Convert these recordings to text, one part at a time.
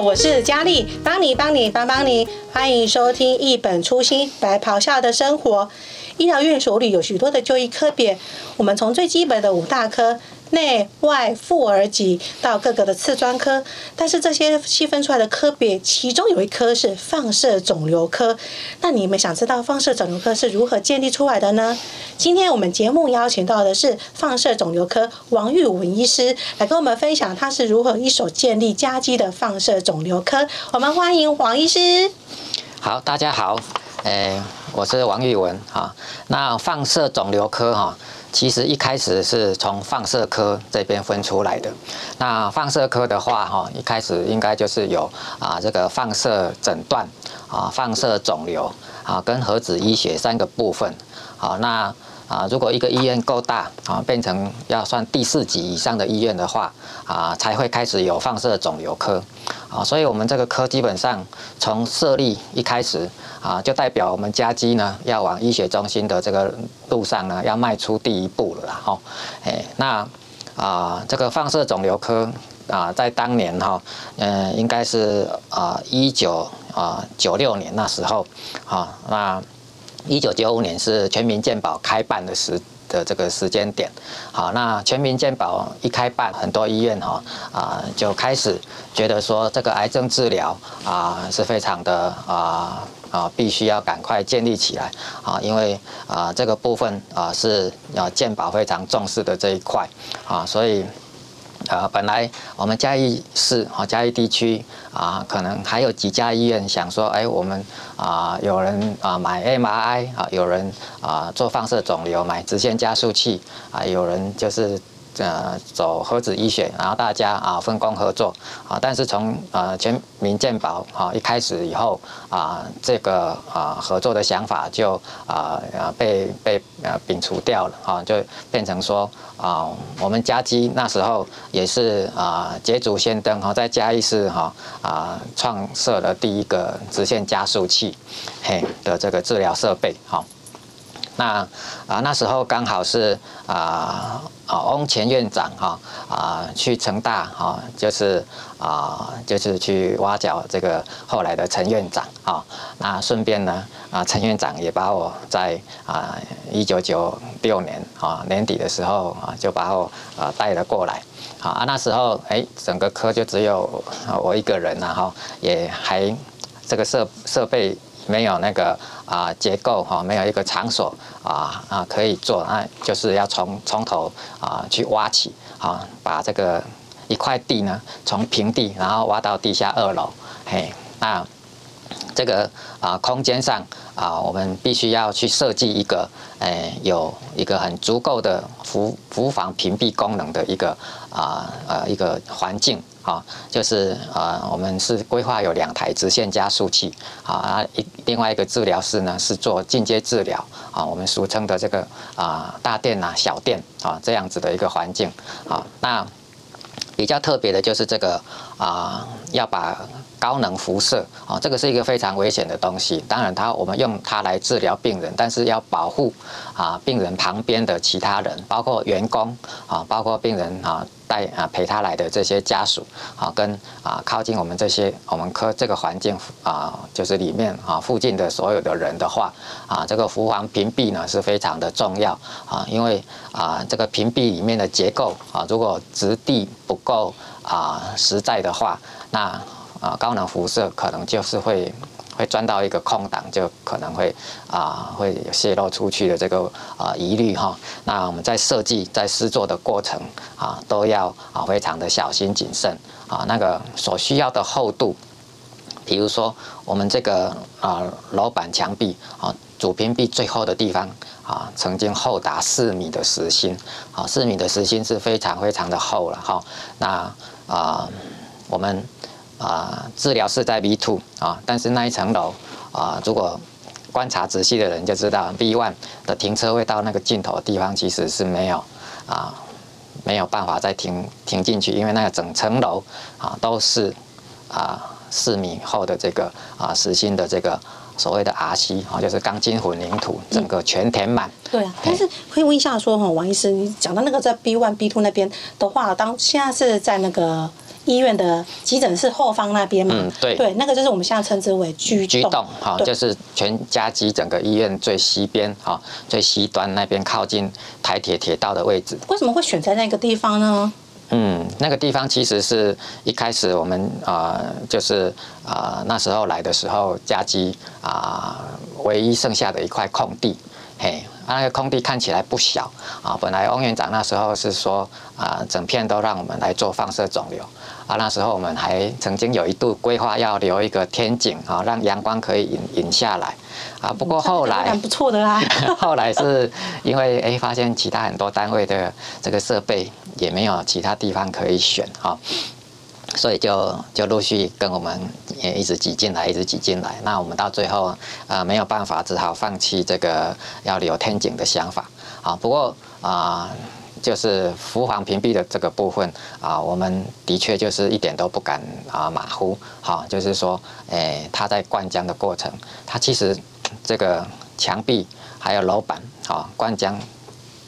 我是佳丽，帮你帮你帮帮你，欢迎收听一本初心白袍下的生活。医疗院所里有许多的就医科别，我们从最基本的五大科。内外妇儿级到各个的次专科，但是这些细分出来的科别，其中有一科是放射肿瘤科。那你们想知道放射肿瘤科是如何建立出来的呢？今天我们节目邀请到的是放射肿瘤科王玉文医师来跟我们分享他是如何一手建立嘉基的放射肿瘤科。我们欢迎王医师。好，大家好，诶，我是王玉文哈。那放射肿瘤科哈。其实一开始是从放射科这边分出来的。那放射科的话，哈，一开始应该就是有啊这个放射诊断啊、放射肿瘤啊跟核子医学三个部分。好，那啊如果一个医院够大啊，变成要算第四级以上的医院的话啊，才会开始有放射肿瘤科。啊，所以我们这个科基本上从设立一开始啊，就代表我们嘉基呢要往医学中心的这个路上呢要迈出第一步了啦。哈，哎，那啊，这个放射肿瘤科啊，在当年哈，嗯，应该是啊一九啊九六年那时候，啊，那一九九五年是全民健保开办的时的这个时间点，好，那全民健保一开办，很多医院哈啊就开始觉得说这个癌症治疗啊是非常的啊啊必须要赶快建立起来啊，因为啊这个部分啊是啊健保非常重视的这一块啊，所以。啊，本来我们嘉义市和，嘉义地区啊，可能还有几家医院想说，哎，我们啊，有人啊买 MRI 啊，有人啊做放射肿瘤买直线加速器啊，有人就是。呃，走核子医学，然后大家啊分工合作啊，但是从呃全民健保啊一开始以后啊，这个啊合作的想法就啊啊被被呃摒除掉了啊，就变成说啊，我们嘉基那时候也是啊捷足先登哈，在嘉义市哈啊创设了第一个直线加速器嘿的这个治疗设备哈。那啊，那时候刚好是啊啊，翁前院长哈啊去成大哈，就是啊就是去挖角这个后来的陈院长啊。那顺便呢啊，陈院长也把我在啊一九九六年啊年底的时候啊，就把我啊带了过来。好啊，那时候哎，整个科就只有我一个人然后也还这个设设备。没有那个啊结构哈，没有一个场所啊啊可以做，那就是要从从头啊去挖起啊，把这个一块地呢从平地然后挖到地下二楼，嘿，那这个啊空间上啊，我们必须要去设计一个诶有一个很足够的辐辐防屏蔽功能的一个啊呃一个环境。啊，就是啊，我们是规划有两台直线加速器，啊，一另外一个治疗室呢是做进阶治疗，啊，我们俗称的这个啊大殿啊小殿啊这样子的一个环境，啊，那比较特别的就是这个啊要把高能辐射啊，这个是一个非常危险的东西，当然它我们用它来治疗病人，但是要保护啊病人旁边的其他人，包括员工啊，包括病人啊。带啊陪他来的这些家属啊，跟啊靠近我们这些我们科这个环境啊，就是里面啊附近的所有的人的话啊，这个辐防屏蔽呢是非常的重要啊，因为啊这个屏蔽里面的结构啊，如果质地不够啊实在的话，那啊高能辐射可能就是会。会钻到一个空档，就可能会啊会泄露出去的这个啊疑虑哈。那我们在设计在施作的过程啊，都要啊非常的小心谨慎啊。那个所需要的厚度，比如说我们这个啊楼板墙壁啊主屏蔽最厚的地方啊，曾经厚达四米的实心啊，四米的实心是非常非常的厚了哈。那啊我们。啊，治疗是在 B two 啊，但是那一层楼啊，如果观察仔细的人就知道，B one 的停车位到那个尽头的地方其实是没有啊，没有办法再停停进去，因为那个整层楼啊都是啊四米厚的这个啊实心的这个所谓的 RC 啊，就是钢筋混凝土，整个全填满。对啊，但是可以问一下说哈，王医师，你讲到那个在 B one B two 那边的话，当现在是在那个。医院的急诊室后方那边嘛。嗯，对。对，那个就是我们现在称之为栋。G 栋哈，就是全家基整个医院最西边哈，最西端那边靠近台铁铁道的位置。为什么会选在那个地方呢？嗯，那个地方其实是一开始我们啊、呃，就是啊、呃、那时候来的时候，家基啊唯一剩下的一块空地，嘿，那个空地看起来不小啊。本来翁院长那时候是说啊，整片都让我们来做放射肿瘤。啊，那时候我们还曾经有一度规划要留一个天井啊，让阳光可以引引下来啊。不过后来不错的啦。后来是因为哎，发现其他很多单位的这个设备也没有其他地方可以选啊，所以就就陆续跟我们也一直挤进来，一直挤进来。那我们到最后啊没有办法，只好放弃这个要留天井的想法啊。不过啊。就是浮黄屏蔽的这个部分啊，我们的确就是一点都不敢啊马虎，好，就是说，诶，它在灌浆的过程，它其实这个墙壁还有楼板啊，灌浆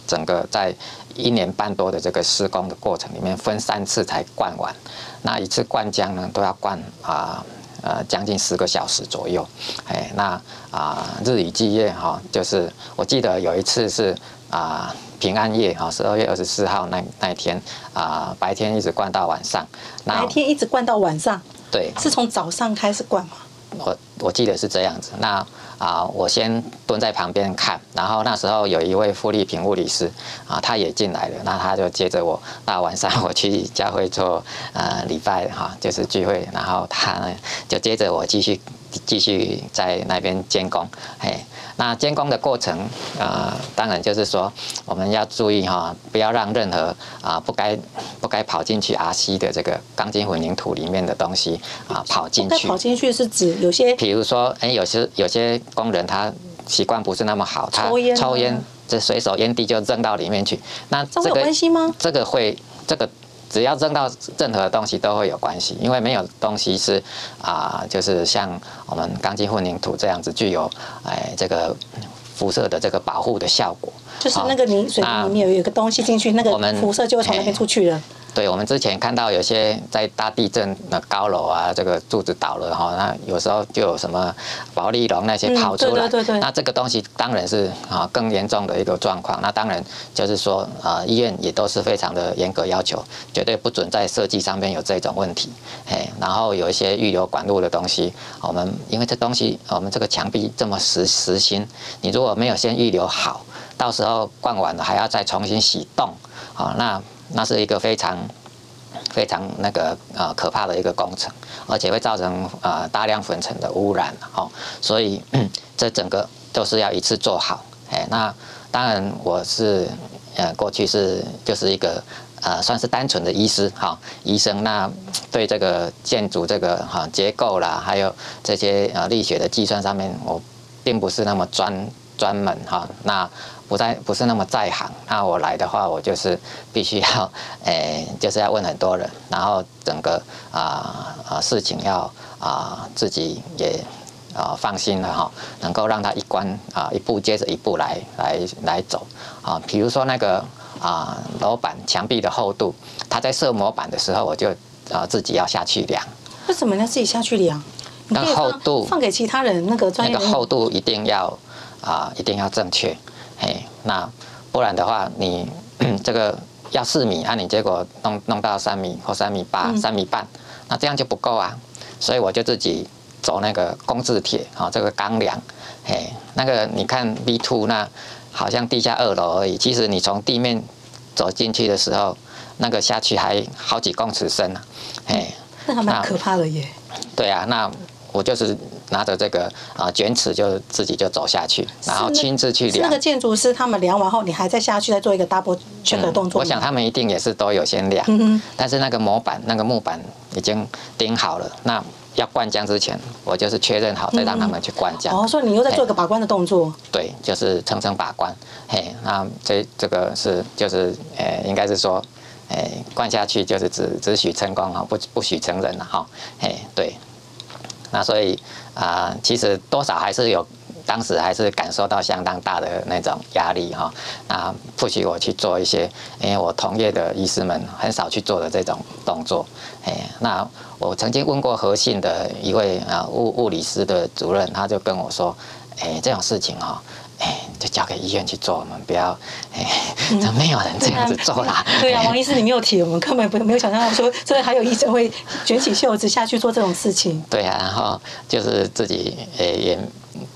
整个在一年半多的这个施工的过程里面，分三次才灌完，那一次灌浆呢都要灌啊呃将近十个小时左右，哎，那啊日以继夜哈，就是我记得有一次是啊。平安夜啊，十二月二十四号那那一天啊，白天一直灌到晚上。白天一直灌到晚上。对。是从早上开始灌吗？我我记得是这样子。那啊，我先蹲在旁边看，然后那时候有一位富丽萍物理师啊，他也进来了，那他就接着我那晚上我去教会做呃礼拜哈，就是聚会，然后他呢就接着我继续继续在那边监工，嘿。那监工的过程，啊、呃，当然就是说，我们要注意哈，不要让任何啊不该不该跑进去 RC 的这个钢筋混凝土里面的东西啊跑进去。跑进去是指有些，比如说，哎，有些有些工人他习惯不是那么好，他抽烟，抽烟，这随手烟蒂就扔到里面去。那这个这有关系吗？这个会这个。只要扔到任何东西都会有关系，因为没有东西是啊，就是像我们钢筋混凝土这样子具有哎这个辐射的这个保护的效果。就是那个泥水泥里面有一个东西进去，那个辐射就会从那边出去了。对，我们之前看到有些在大地震的高楼啊，这个柱子倒了哈，那有时候就有什么保利龙那些跑出来，那这个东西当然是啊更严重的一个状况。那当然就是说啊，医院也都是非常的严格要求，绝对不准在设计上面有这种问题。哎，然后有一些预留管路的东西，我们因为这东西我们这个墙壁这么实实心，你如果没有先预留好，到时候灌完了还要再重新洗洞，啊那。那是一个非常非常那个呃可怕的一个工程，而且会造成呃大量粉尘的污染哦，所以 这整个都是要一次做好。哎，那当然我是呃过去是就是一个呃算是单纯的医师哈，医生，那对这个建筑这个哈结构啦，还有这些呃力学的计算上面，我并不是那么专专门哈那。不在不是那么在行，那我来的话，我就是必须要，诶、欸，就是要问很多人，然后整个啊啊事情要啊自己也啊放心了哈，能够让他一关啊一步接着一步来来来走啊，比如说那个啊楼板墙壁的厚度，他在设模板的时候，我就啊自己要下去量。为什么要自己下去量？那厚度放给其他人那个专业，那个厚度一定要啊一定要正确。哎，那不然的话，你 这个要四米，啊，你结果弄弄到三米或三米八、三米半，那这样就不够啊。所以我就自己走那个工字铁，啊，这个钢梁，哎，那个你看 B two 那好像地下二楼而已，其实你从地面走进去的时候，那个下去还好几公尺深呢，哎，那还蛮可怕的耶。对啊，那我就是。拿着这个啊卷尺就自己就走下去，然后亲自去量。那个建筑师他们量完后，你还再下去再做一个 double check 的动作。我想他们一定也是都有先量，嗯，但是那个模板那个木板已经钉好了，那要灌浆之前，我就是确认好再让他们去灌浆。哦，所以你又在做一个把关的动作。对，就是层层把关。嘿，那这这个是就是呃，应该是说，呃，灌下去就是只只许成功啊，不不许成人了哈。嘿，对。那所以啊、其实多少还是有当时还是感受到相当大的那种压力哈，那不许我去做一些，因为我同业的医师们很少去做的这种动作，哎，那我曾经问过和信的一位啊物物理师的主任，他就跟我说，哎，这种事情哈。哎，就交给医院去做，我们不要，哎，怎么没有人这样子做啦？嗯、对呀、啊，王医师，你没有提，我们根本不没有想象到说，真的还有医生会卷起袖子下去做这种事情。对呀、啊，然后就是自己也也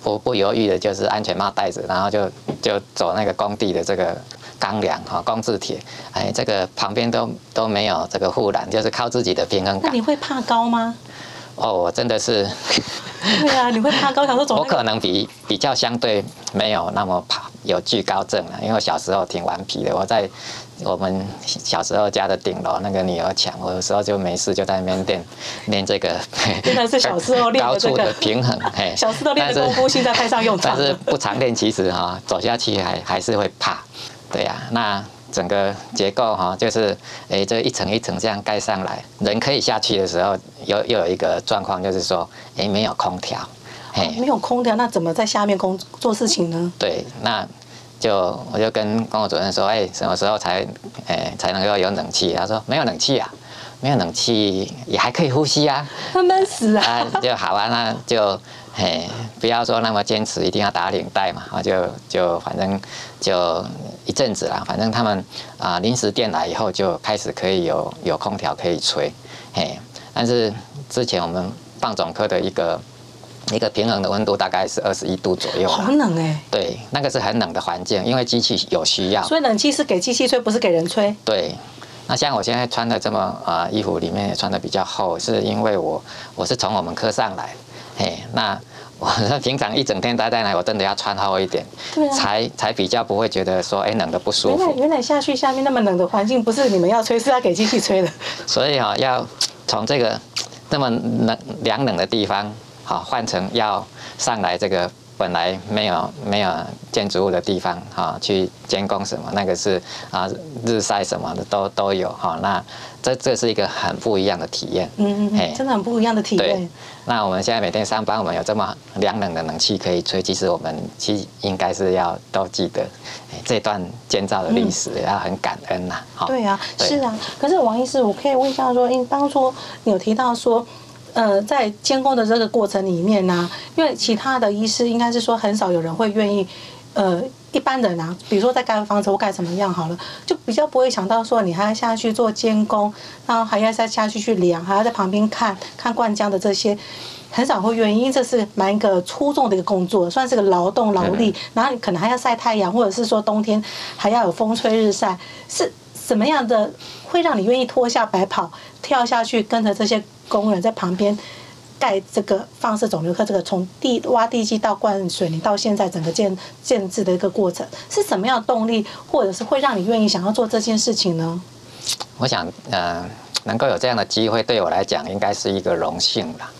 不不犹豫的，就是安全帽戴着，然后就就走那个工地的这个钢梁哈，工字铁，哎，这个旁边都都没有这个护栏，就是靠自己的平衡感。那你会怕高吗？哦，我真的是。对啊，你会怕高，想说走、那个。我可能比比较相对没有那么怕有惧高症了，因为我小时候挺顽皮的。我在我们小时候家的顶楼那个女儿墙，我有时候就没事就在那边练练这个。真的是小时候练的、这个、高处的平衡，嘿。小时候练的功夫，现在派上用场。但是不常练，其实哈，走下去还还是会怕。对呀、啊，那。整个结构哈，就是诶，这一层一层这样盖上来，人可以下去的时候，又又有一个状况，就是说，诶，没有空调，哎，没有空调，那怎么在下面工做事情呢？对，那就我就跟工作主任说，哎，什么时候才，诶，才能够有冷气？他说没有冷气啊，没有冷气也还可以呼吸啊，闷闷死啊，就好啊，那就。嘿，不要说那么坚持，一定要打领带嘛，啊，就就反正就一阵子啦，反正他们啊临时电来以后就开始可以有有空调可以吹，嘿，但是之前我们放总科的一个一个平衡的温度大概是二十一度左右，好冷哎，对，那个是很冷的环境，因为机器有需要，所以冷气是给机器吹，不是给人吹。对，那像我现在穿的这么啊衣服里面也穿的比较厚，是因为我我是从我们科上来。嘿，那我 平常一整天待在那，我真的要穿厚一点，对啊，才才比较不会觉得说，哎，冷的不舒服。原来原来下去下面那么冷的环境，不是你们要吹，是要给机器吹的。所以啊，要从这个那么冷凉冷的地方，好换成要上来这个。本来没有没有建筑物的地方哈，去监工什么，那个是啊日晒什么的都都有哈。那这这是一个很不一样的体验，嗯嗯，真的很不一样的体验。对，那我们现在每天上班，我们有这么凉冷的冷气可以吹，其实我们其实应该是要都记得这段建造的历史，要很感恩呐。好，对啊，是啊。可是王医师，我可以问一下说，因为当初你有提到说。呃，在监工的这个过程里面呢、啊，因为其他的医师应该是说很少有人会愿意，呃，一般人啊，比如说在盖房子或盖什么样好了，就比较不会想到说你还要下去做监工，然后还要再下去去量，还要在旁边看看灌浆的这些，很少会愿意，因为这是蛮一个粗重的一个工作，算是个劳动劳力，然后你可能还要晒太阳，或者是说冬天还要有风吹日晒，是什么样的会让你愿意脱下白袍跳下去跟着这些？工人在旁边盖这个放射肿瘤科，这个从地挖地基到灌水泥到现在整个建建制的一个过程，是什么样的动力，或者是会让你愿意想要做这件事情呢？我想，呃，能够有这样的机会，对我来讲应该是一个荣幸吧。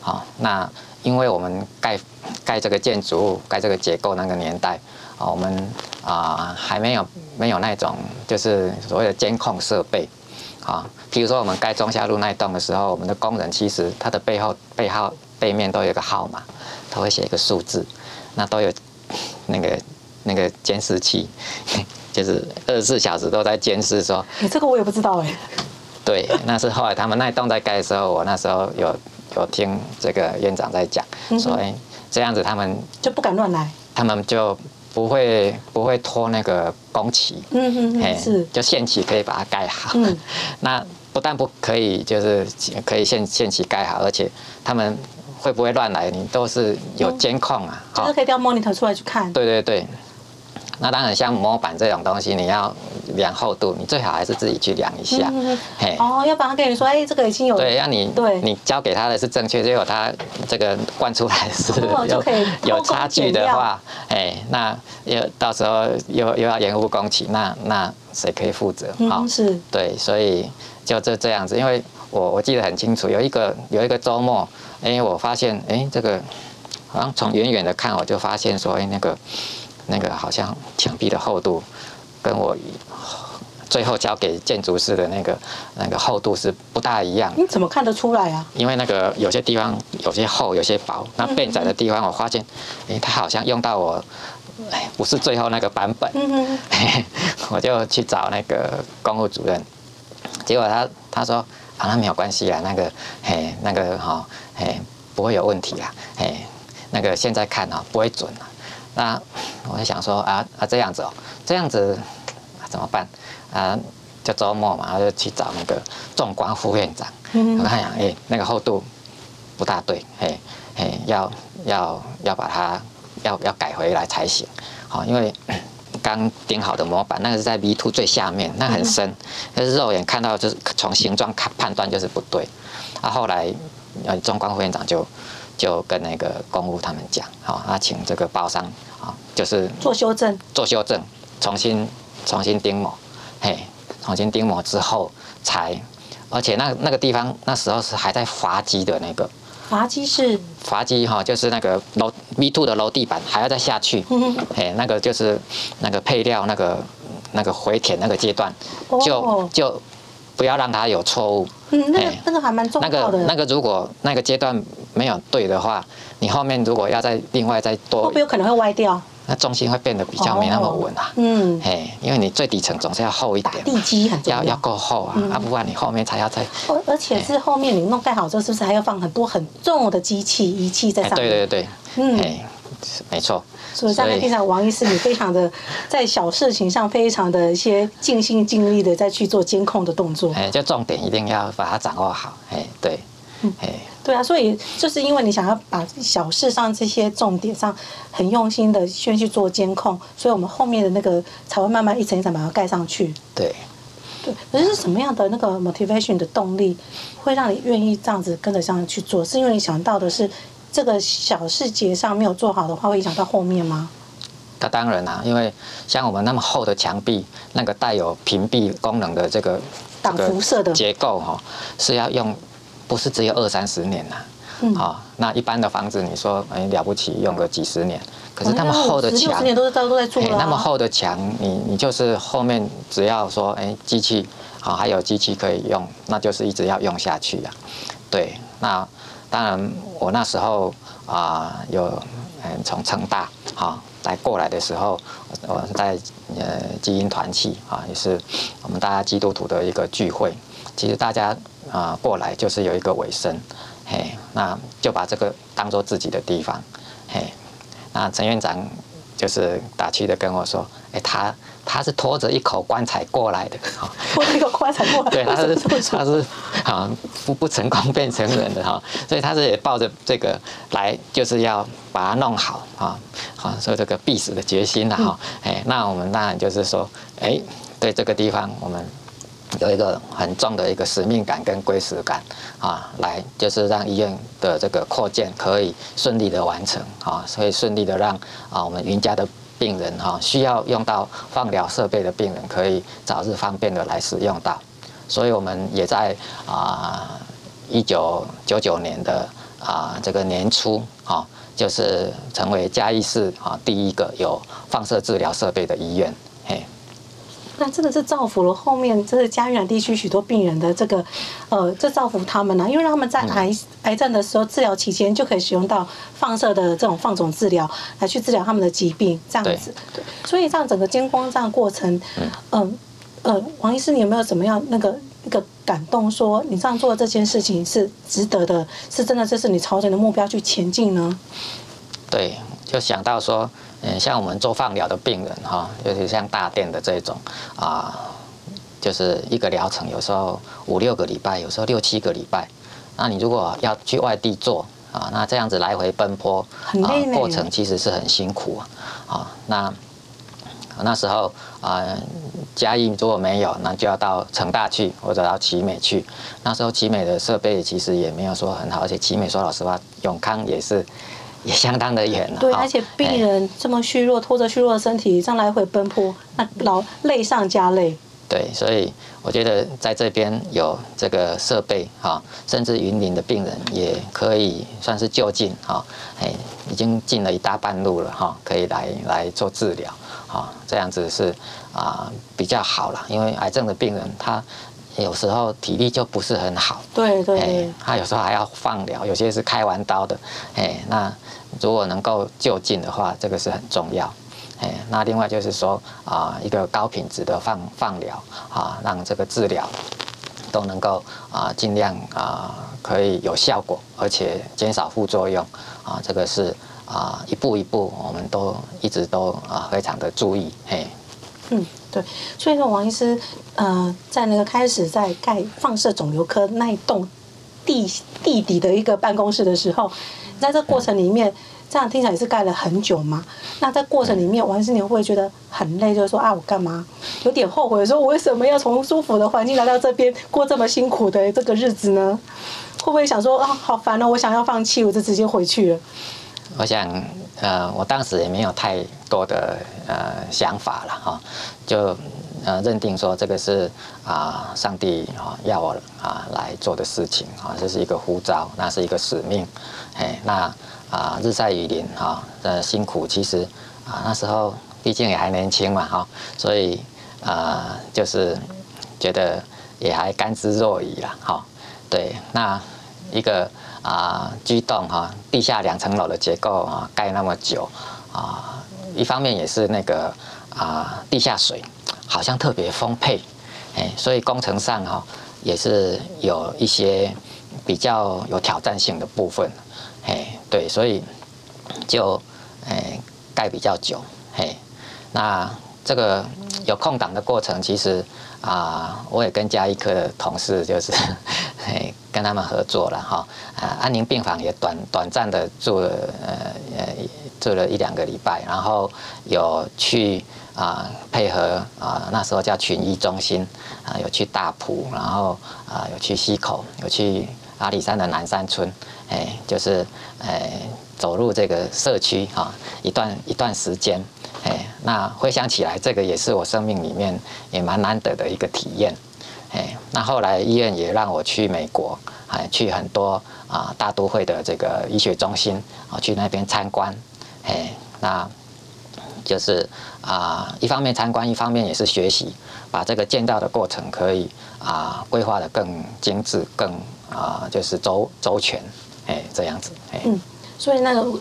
好，那因为我们盖盖这个建筑物、盖这个结构那个年代，啊，我们啊还没有没有那种就是所谓的监控设备。啊，比如说我们盖中下路那一栋的时候，我们的工人其实他的背后背号背面都有一个号码，他会写一个数字，那都有那个那个监视器，就是二十四小时都在监视说。你这个我也不知道哎。对，那是后来他们那一栋在盖的时候，我那时候有有听这个院长在讲，所以这样子他们就不敢乱来，他们就。不会不会拖那个工期，嗯嗯是，就限期可以把它盖好。嗯，那不但不可以，就是可以限限期盖好，而且他们会不会乱来，你都是有监控啊，就是可以调 monitor 出来去看。对对对。那当然，像模板这种东西，你要量厚度，你最好还是自己去量一下。嗯、嘿哦，要不然跟你说，哎，这个已经有对，让你对，你交给他的是正确，结果他这个灌出来是有、哦、有差距的话，哎，那又到时候又又要延误工期，那那谁可以负责？好、嗯，是，对，所以就这这样子，因为我我记得很清楚，有一个有一个周末，哎，我发现，哎，这个好像从远远的看，我就发现说，哎，那个。那个好像墙壁的厚度跟我最后交给建筑师的那个那个厚度是不大一样。你怎么看得出来啊？因为那个有些地方有些厚，有些薄。那变窄的地方，我发现，哎，他好像用到我，哎，不是最后那个版本。嗯嗯。我就去找那个工务主任，结果他他说啊，那没有关系啊，那个嘿，那个哈，嘿，不会有问题啦，嘿，那个现在看啊，不会准了。那我就想说啊啊这样子哦，这样子怎么办啊？就周末嘛，然后就去找那个纵光副院长，我看想哎，那个厚度不大对，嘿嘿，要要要把它要要改回来才行，好，因为 刚钉好的模板，那个是在 V two 最下面，那很深，但是肉眼看到就是从形状看判断就是不对，啊，后来呃纵光副院长就。就跟那个公务他们讲，好，那请这个包商啊，就是做修正，做修正，重新重新钉模，嘿，重新钉模之后才，而且那那个地方那时候是还在阀机的那个，阀机是？阀机哈，就是那个楼 V two 的楼地板还要再下去，嗯嘿，那个就是那个配料那个那个回填那个阶段，就就不要让它有错误。嗯，那个那个还蛮重要的。那个那个如果那个阶段没有对的话，你后面如果要再另外再多，会不会有可能会歪掉？那重心会变得比较没那么稳啊。嗯，哎，因为你最底层总是要厚一点，地基很重要，要要够厚啊，啊不然你后面才要再。而而且是后面你弄盖好之后，是不是还要放很多很重的机器仪器在上面？对对对，嗯，没错。所以，刚才听到王医师，你非常的 在小事情上非常的一些尽心尽力的在去做监控的动作。哎，就重点一定要把它掌握好。哎，对，哎，对啊，所以就是因为你想要把小事上这些重点上很用心的先去做监控，所以我们后面的那个才会慢慢一层一层把它盖上去。对，对，可是什么样的那个 motivation 的动力会让你愿意这样子跟着这样去做？是因为你想到的是。这个小细节上没有做好的话，会影响到后面吗？那当然啦，因为像我们那么厚的墙壁，那个带有屏蔽功能的这个挡辐射的结构哈，是要用，不是只有二三十年呐。嗯。好，那一般的房子，你说哎了不起，用个几十年，可是那么厚的墙，十年都是都在做了。那么厚的墙，你你就是后面只要说哎机器好，还有机器可以用，那就是一直要用下去呀。对，那。当然，我那时候啊、有嗯从成大啊来过来的时候，我在呃基因团契啊，也是我们大家基督徒的一个聚会。其实大家啊、呃、过来就是有一个尾声，嘿，那就把这个当做自己的地方，嘿，那陈院长就是打趣的跟我说，哎，他。他是拖着一口棺材过来的，哈，拖着一口棺材过来。对，他是他是 啊，不不成功变成人的哈，所以他是也抱着这个来，就是要把它弄好啊，好，所以这个必死的决心了哈，哎，那我们当然就是说，哎，对这个地方我们有一个很重的一个使命感跟归属感啊，来就是让医院的这个扩建可以顺利的完成啊，所以顺利的让啊我们云家的。病人哈需要用到放疗设备的病人，可以早日方便的来使用到，所以我们也在啊一九九九年的啊这个年初哈，就是成为嘉义市啊第一个有放射治疗设备的医院，嘿。那真的是造福了后面这是嘉义地区许多病人的这个，呃，这造福他们呢、啊，因为让他们在癌癌症的时候治疗期间就可以使用到放射的这种放种治疗来去治疗他们的疾病，这样子。对。所以这样整个监光这样过程，嗯呃，王医师，你有没有怎么样那个那个感动，说你这样做的这件事情是值得的，是真的，这是你朝着的目标去前进呢？对，就想到说。嗯，像我们做放疗的病人哈，尤其像大店的这种啊，就是一个疗程有时候五六个礼拜，有时候六七个礼拜。那你如果要去外地做啊，那这样子来回奔波，啊，过程其实是很辛苦啊。啊，那那时候啊，嘉义如果没有，那就要到成大去或者到奇美去。那时候奇美的设备其实也没有说很好，而且奇美说老实话，永康也是。也相当的远了。对，而且病人这么虚弱，拖着虚弱的身体这样来回奔波，那劳累上加累。对，所以我觉得在这边有这个设备哈，甚至云林的病人也可以算是就近哈，哎，已经进了一大半路了哈，可以来来做治疗。哈，这样子是啊比较好了，因为癌症的病人他有时候体力就不是很好，对对对，他有时候还要放疗，有些是开完刀的，哎，那如果能够就近的话，这个是很重要，哎，那另外就是说啊，一个高品质的放放疗啊，让这个治疗都能够啊尽量啊可以有效果，而且减少副作用。啊，这个是。啊，一步一步，我们都一直都啊，非常的注意，嘿。嗯，对，所以说王医师，呃，在那个开始在盖放射肿瘤科那一栋地地底的一个办公室的时候，在这过程里面，这样听起来也是盖了很久嘛。那在过程里面，王医师你会不会觉得很累？就是说啊，我干嘛有点后悔，说我为什么要从舒服的环境来到这边过这么辛苦的这个日子呢？会不会想说啊，好烦哦，我想要放弃，我就直接回去了。我想，呃，我当时也没有太多的呃想法了哈，就呃认定说这个是啊上帝啊要我啊来做的事情啊，这是一个呼召，那是一个使命，哎，那啊日晒雨淋哈呃辛苦，其实啊那时候毕竟也还年轻嘛哈，所以啊就是觉得也还甘之若饴了哈，对，那一个。啊，居栋哈，地下两层楼的结构啊，盖那么久啊，一方面也是那个啊，地下水好像特别丰沛，哎，所以工程上哈也是有一些比较有挑战性的部分，哎，对，所以就哎盖比较久，嘿，那这个有空档的过程，其实啊，我也跟家医科的同事就是。哎，跟他们合作了哈，啊，安宁病房也短短暂的住了，呃呃，住了一两个礼拜，然后有去啊配合啊，那时候叫群医中心啊，有去大埔，然后啊有去溪口，有去阿里山的南山村，哎，就是哎走入这个社区哈，一段一段时间，那回想起来，这个也是我生命里面也蛮难得的一个体验。哎，那后来医院也让我去美国，哎，去很多啊大都会的这个医学中心啊，去那边参观，哎，那就是啊，一方面参观，一方面也是学习，把这个建造的过程可以啊规划得更精致，更啊就是周周全，哎，这样子，哎，嗯，所以那个。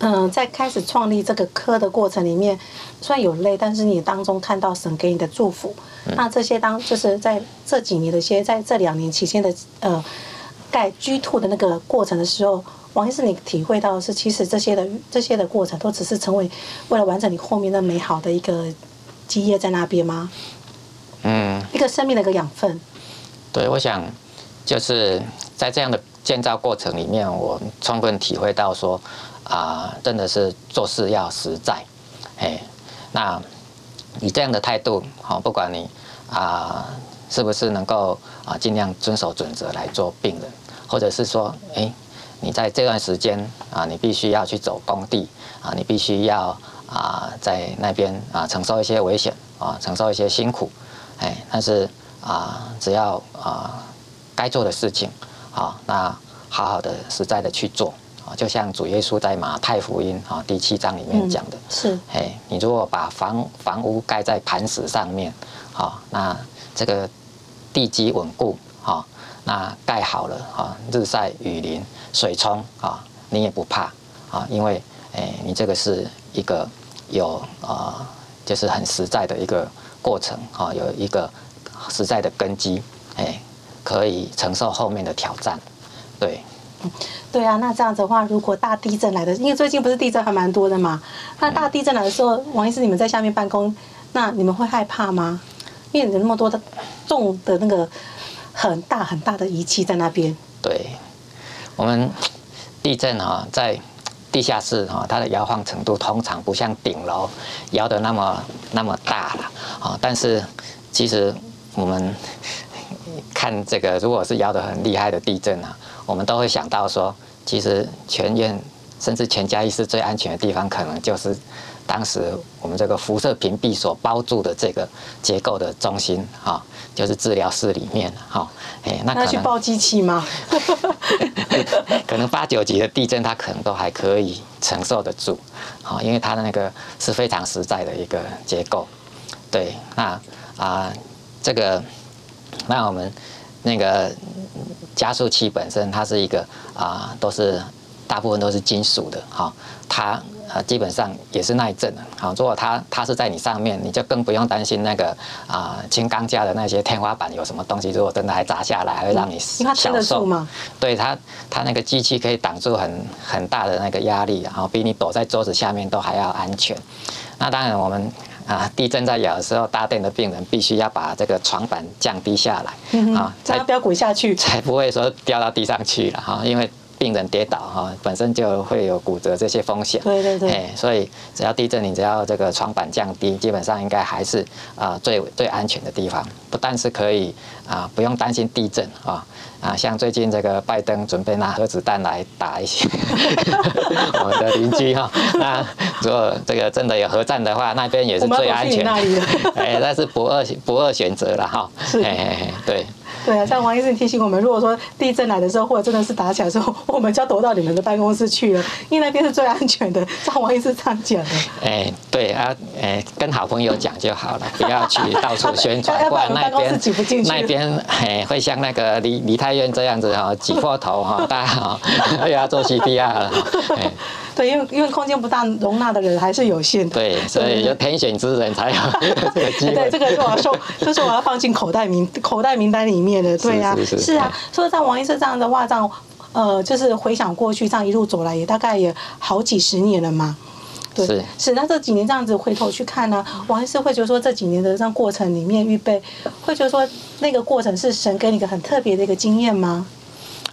嗯，在开始创立这个科的过程里面，虽然有累，但是你当中看到神给你的祝福。嗯、那这些当就是在这几年的些，在这两年期间的呃盖 G2 的那个过程的时候，王医师，你体会到的是，其实这些的这些的过程都只是成为为了完成你后面的美好的一个基业在那边吗？嗯，一个生命的一个养分。对，我想就是在这样的建造过程里面，我充分体会到说。啊，真的是做事要实在，哎，那以这样的态度，好，不管你啊是不是能够啊尽量遵守准则来做病人，或者是说，哎，你在这段时间啊，你必须要去走工地啊，你必须要啊在那边啊承受一些危险啊，承受一些辛苦，哎，但是啊，只要啊该做的事情，好，那好好的实在的去做。就像主耶稣在马太福音啊第七章里面讲的，嗯、是，哎，你如果把房房屋盖在磐石上面，好，那这个地基稳固，好，那盖好了，哈，日晒雨淋水冲，啊，你也不怕，啊，因为，哎，你这个是一个有啊，就是很实在的一个过程，啊，有一个实在的根基，哎，可以承受后面的挑战，对。嗯，对啊，那这样子的话，如果大地震来的，因为最近不是地震还蛮多的嘛，那大地震来的时候，王医师你们在下面办公，那你们会害怕吗？因为有那么多的重的那个很大很大的仪器在那边。对，我们地震哈，在地下室哈，它的摇晃程度通常不像顶楼摇的那么那么大了啊，但是其实我们看这个，如果是摇得很厉害的地震啊。我们都会想到说，其实全院甚至全家医师最安全的地方，可能就是当时我们这个辐射屏蔽所包住的这个结构的中心哈，就是治疗室里面哈，哎，那可能去报机器吗？可能八九级的地震，它可能都还可以承受得住，好，因为它的那个是非常实在的一个结构。对，那啊，这个，那我们那个加速器本身，它是一个啊，都是大部分都是金属的，哈，它。啊，基本上也是耐震的。好，如果它它是在你上面，你就更不用担心那个啊轻钢架的那些天花板有什么东西，如果真的还砸下来，还会让你享受吗？对它，它那个机器可以挡住很很大的那个压力，然后比你躲在桌子下面都还要安全。那当然，我们啊地震在摇的时候，搭电的病人必须要把这个床板降低下来啊，才不要滚下去，才不会说掉到地上去了哈，因为。病人跌倒哈，本身就会有骨折这些风险。对对对。哎，所以只要地震，你只要这个床板降低，基本上应该还是啊最最安全的地方。不但是可以啊，不用担心地震啊啊，像最近这个拜登准备拿核子弹来打一些 我们的邻居哈。那如果这个真的有核战的话，那边也是最安全的。哎，那是不二不二选择了哈。是。哎，对。对啊，像王医生提醒我们，如果说地震来的时候，或者真的是打起来的时候，我们就要躲到你们的办公室去了，因为那边是最安全的。像王医生这样讲的。哎，对啊，哎，跟好朋友讲就好了，不要去到处宣传，不然那边那边哎会像那个李李太院这样子哈，挤破头哈，大家哈又要做 CPR 了。对，因为因为空间不大，容纳的人还是有限的。对，所以就天选之人才有 这个机会。对，这个是我要说，就是我要放进口袋名口袋名单里面的。对呀、啊，是，啊。所以像王医师这样的话，这样呃，就是回想过去，这样一路走来，也大概也好几十年了嘛。对，是，是。那这几年这样子回头去看呢，王医师会觉得说，这几年的这样过程里面预备，会觉得说那个过程是神给你一个很特别的一个经验吗？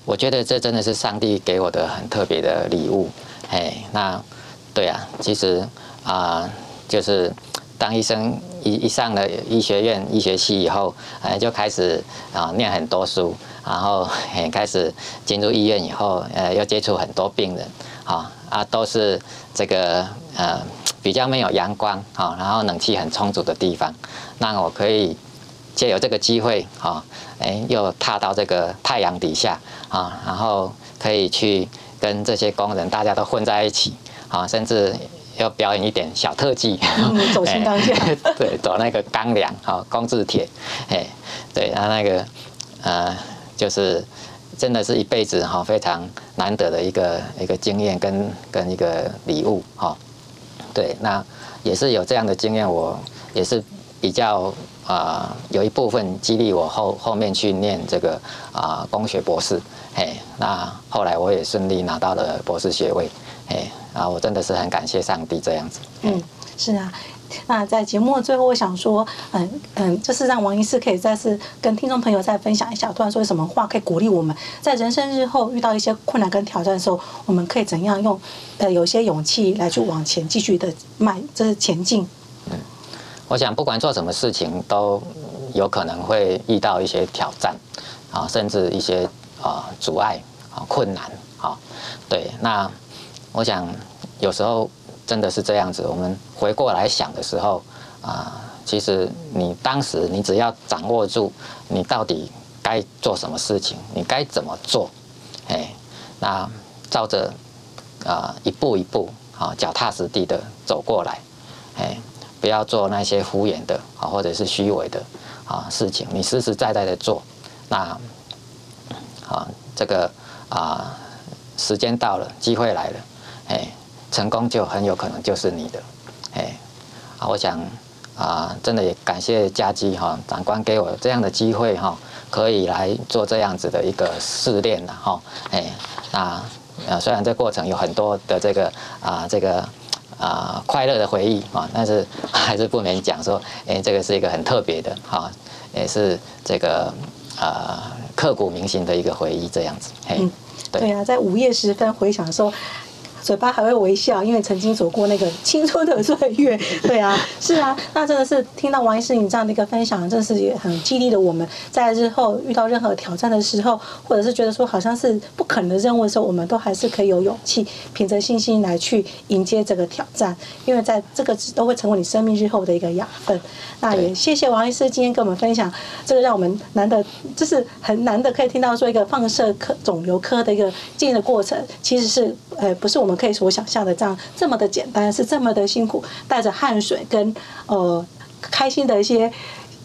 我觉得这真的是上帝给我的很特别的礼物。哎，那对啊，其实啊、就是当医生一一上了医学院医学系以后，哎，就开始啊念很多书，然后哎开始进入医院以后，呃，又接触很多病人，啊啊，都是这个呃比较没有阳光啊，然后冷气很充足的地方，那我可以借由这个机会啊，哎，又踏到这个太阳底下啊，然后可以去。跟这些工人大家都混在一起，啊，甚至要表演一点小特技，嗯、走轻钢架，对，走那个钢梁，哈，工字铁，哎，对，他那个，呃，就是真的是一辈子哈非常难得的一个一个经验跟跟一个礼物，哈，对，那也是有这样的经验，我也是比较啊、呃，有一部分激励我后后面去念这个啊、呃、工学博士。哎，那后来我也顺利拿到了博士学位，哎，啊，我真的是很感谢上帝这样子。嗯，是啊，那在节目的最后，我想说，嗯嗯，就是让王医师可以再次跟听众朋友再分享一下，突然说什么话可以鼓励我们，在人生日后遇到一些困难跟挑战的时候，我们可以怎样用呃有些勇气来去往前继续的迈，就是前进。嗯，我想不管做什么事情，都有可能会遇到一些挑战，啊，甚至一些。啊，阻碍啊，困难啊，对，那我想有时候真的是这样子。我们回过来想的时候啊，其实你当时你只要掌握住你到底该做什么事情，你该怎么做，哎，那照着啊一步一步啊脚踏实地的走过来，哎，不要做那些敷衍的啊或者是虚伪的啊事情，你实实在在的做，那。啊，这个啊，时间到了，机会来了，哎，成功就很有可能就是你的，哎，啊，我想啊，真的也感谢嘉基哈长官给我这样的机会哈，可以来做这样子的一个试炼了哈，哎，那呃虽然这过程有很多的这个啊这个啊快乐的回忆啊，但是 还是不免讲说，哎，这个是一个很特别的哈，也是这个啊。刻骨铭心的一个回忆，这样子。嗯，对呀、啊，在午夜时分回想的时候，嘴巴还会微笑，因为曾经走过那个青春的岁月。对啊，是啊，那真的是听到王医师你这样的一个分享，真的是也很激励的我们，在日后遇到任何挑战的时候，或者是觉得说好像是不可能的任务的时候，我们都还是可以有勇气，凭着信心来去迎接这个挑战，因为在这个都会成为你生命日后的一个养分。那也谢谢王医师今天跟我们分享，这个让我们难得，就是很难得可以听到说一个放射科肿瘤科的一个进的过程，其实是呃不是我们可以所想象的这样这么的简单，是这么的辛苦，带着汗水跟呃开心的一些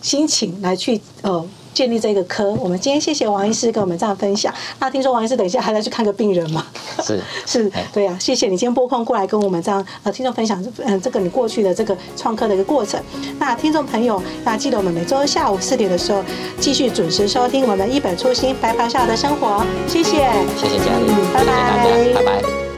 心情来去呃。建立这个科，我们今天谢谢王医师跟我们这样分享。那听说王医师等一下还要去看个病人嘛？是 是，对呀、啊，谢谢你今天拨空过来跟我们这样呃听众分享，嗯，这个你过去的这个创科的一个过程。那听众朋友，那记得我们每周下午四点的时候继续准时收听我们一本初心白袍下的生活。谢谢，谢谢嘉玲，嗯，拜拜，谢谢大家，拜拜。